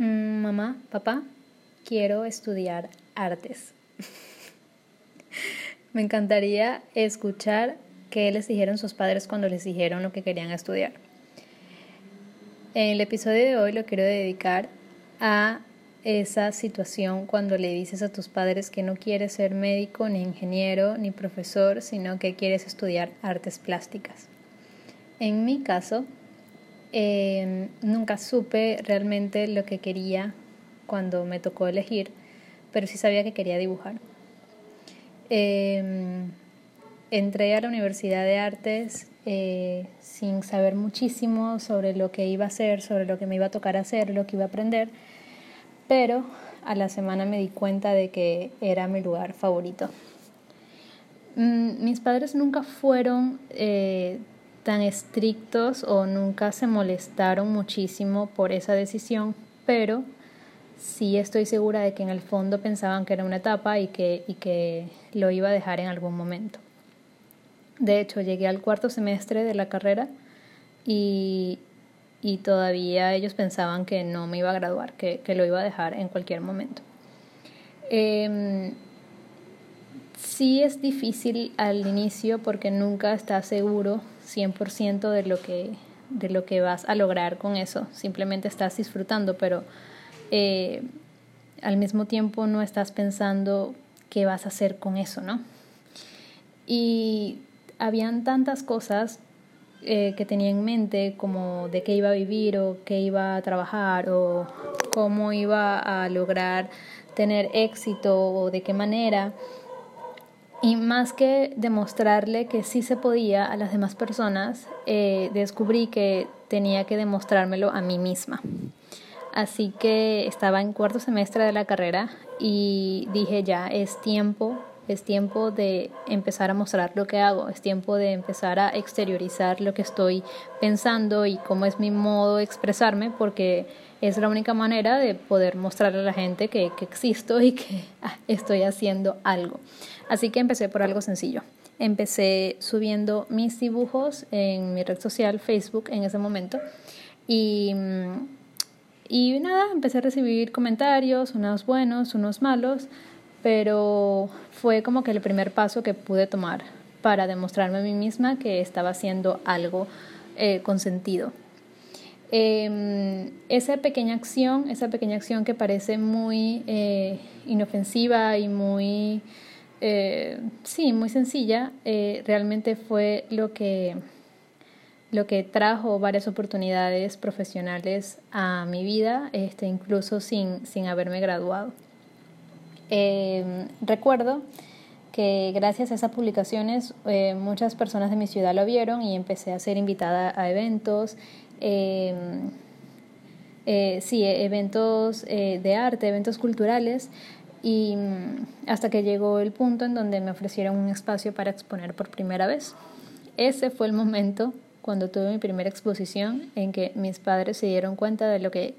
Mm, mamá, papá, quiero estudiar artes. Me encantaría escuchar qué les dijeron sus padres cuando les dijeron lo que querían estudiar. En el episodio de hoy lo quiero dedicar a esa situación cuando le dices a tus padres que no quieres ser médico, ni ingeniero, ni profesor, sino que quieres estudiar artes plásticas. En mi caso, em, nunca supe realmente lo que quería cuando me tocó elegir, pero sí sabía que quería dibujar. Em, entré a la Universidad de Artes eh, sin saber muchísimo sobre lo que iba a hacer, sobre lo que me iba a tocar hacer, lo que iba a aprender pero a la semana me di cuenta de que era mi lugar favorito. Mm, mis padres nunca fueron eh, tan estrictos o nunca se molestaron muchísimo por esa decisión, pero sí estoy segura de que en el fondo pensaban que era una etapa y que, y que lo iba a dejar en algún momento. De hecho, llegué al cuarto semestre de la carrera y, y todavía ellos pensaban que no me iba a graduar, que, lo iba a dejar en cualquier momento. Eh, sí es difícil al inicio porque nunca estás seguro 100% de lo, que, de lo que vas a lograr con eso, simplemente estás disfrutando, pero eh, al mismo tiempo no estás pensando qué vas a hacer con eso, ¿no? Y habían tantas cosas eh, que tenía en mente, como de qué iba a vivir o qué iba a trabajar o cómo iba a lograr tener éxito o de qué manera. Y más que demostrarle que sí se podía a las demás personas, eh, descubrí que tenía que demostrármelo a mí misma. Así que estaba en cuarto semestre de la carrera y dije ya es tiempo es tiempo de empezar a mostrar lo que hago, es tiempo de empezar a exteriorizar lo que estoy pensando y cómo es mi modo de expresarme, porque es la única manera de poder mostrarle a la gente que, existo y que ah, estoy haciendo algo. Así que empecé por algo sencillo. Empecé subiendo mis dibujos en mi red social Facebook en ese momento y, y nada, empecé a recibir comentarios, unos buenos, unos malos pero fue como que el primer paso que pude tomar para demostrarme a mí misma que estaba haciendo algo eh, con sentido. Em, esa pequeña acción, esa pequeña acción que parece muy eh, inofensiva y muy, eh, sí, muy sencilla, realmente fue lo que, lo que trajo varias oportunidades profesionales a mi vida, este, incluso sin, sin haberme graduado. Eh, recuerdo que gracias a esas publicaciones eh, muchas personas de mi ciudad lo vieron y empecé a ser invitada a eventos, eh, sí, eventos eh, de arte, eventos culturales y mm, hasta que llegó el punto en donde me ofrecieron un espacio para exponer por primera vez. Ese fue el momento cuando tuve mi primera exposición en que mis padres se dieron cuenta de lo que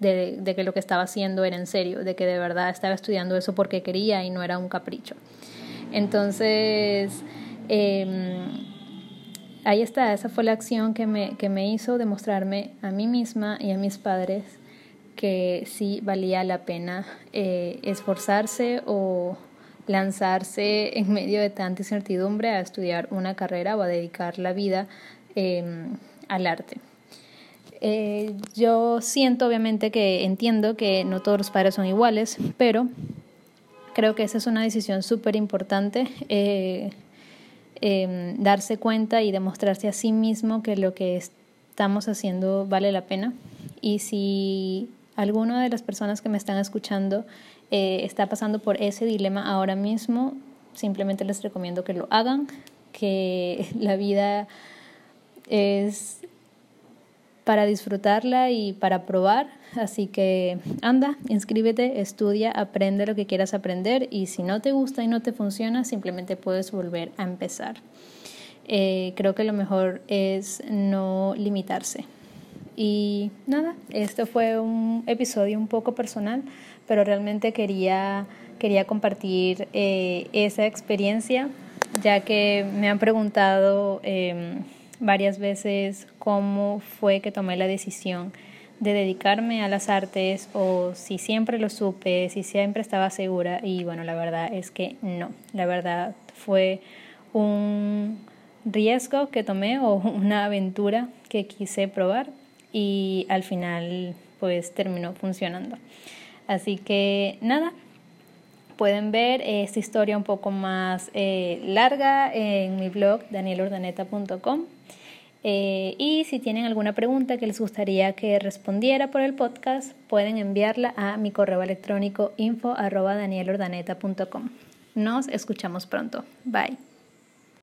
de, que lo que estaba haciendo era en serio, de que de verdad estaba estudiando eso porque quería y no era un capricho. Entonces, em, ahí está, esa fue la acción que me, que me hizo demostrarme a mí misma y a mis padres que sí valía la pena eh, esforzarse o lanzarse en medio de tanta incertidumbre a estudiar una carrera o a dedicar la vida em, al arte. Eh, yo siento obviamente que entiendo que no todos los padres son iguales, pero creo que esa es una decisión súper importante, eh, em, darse cuenta y demostrarse a sí mismo que lo que estamos haciendo vale la pena. Y si alguna de las personas que me están escuchando eh, está pasando por ese dilema ahora mismo, simplemente les recomiendo que lo hagan, que la vida es para disfrutarla y para probar. Así que anda, inscríbete, estudia, aprende lo que quieras aprender y si no te gusta y no te funciona, simplemente puedes volver a empezar. Eh, creo que lo mejor es no limitarse. Y nada, este fue un episodio un poco personal, pero realmente quería, quería compartir eh, esa experiencia, ya que me han preguntado... Em, varias veces cómo fue que tomé la decisión de dedicarme a las artes o si siempre lo supe, si siempre estaba segura y bueno, la verdad es que no, la verdad fue un riesgo que tomé o una aventura que quise probar y al final pues terminó funcionando. Así que nada, pueden ver esta historia un poco más eh, larga en mi blog danielordaneta.com. Eh, y si tienen alguna pregunta que les gustaría que respondiera por el podcast, pueden enviarla a mi correo electrónico info Nos escuchamos pronto. Bye.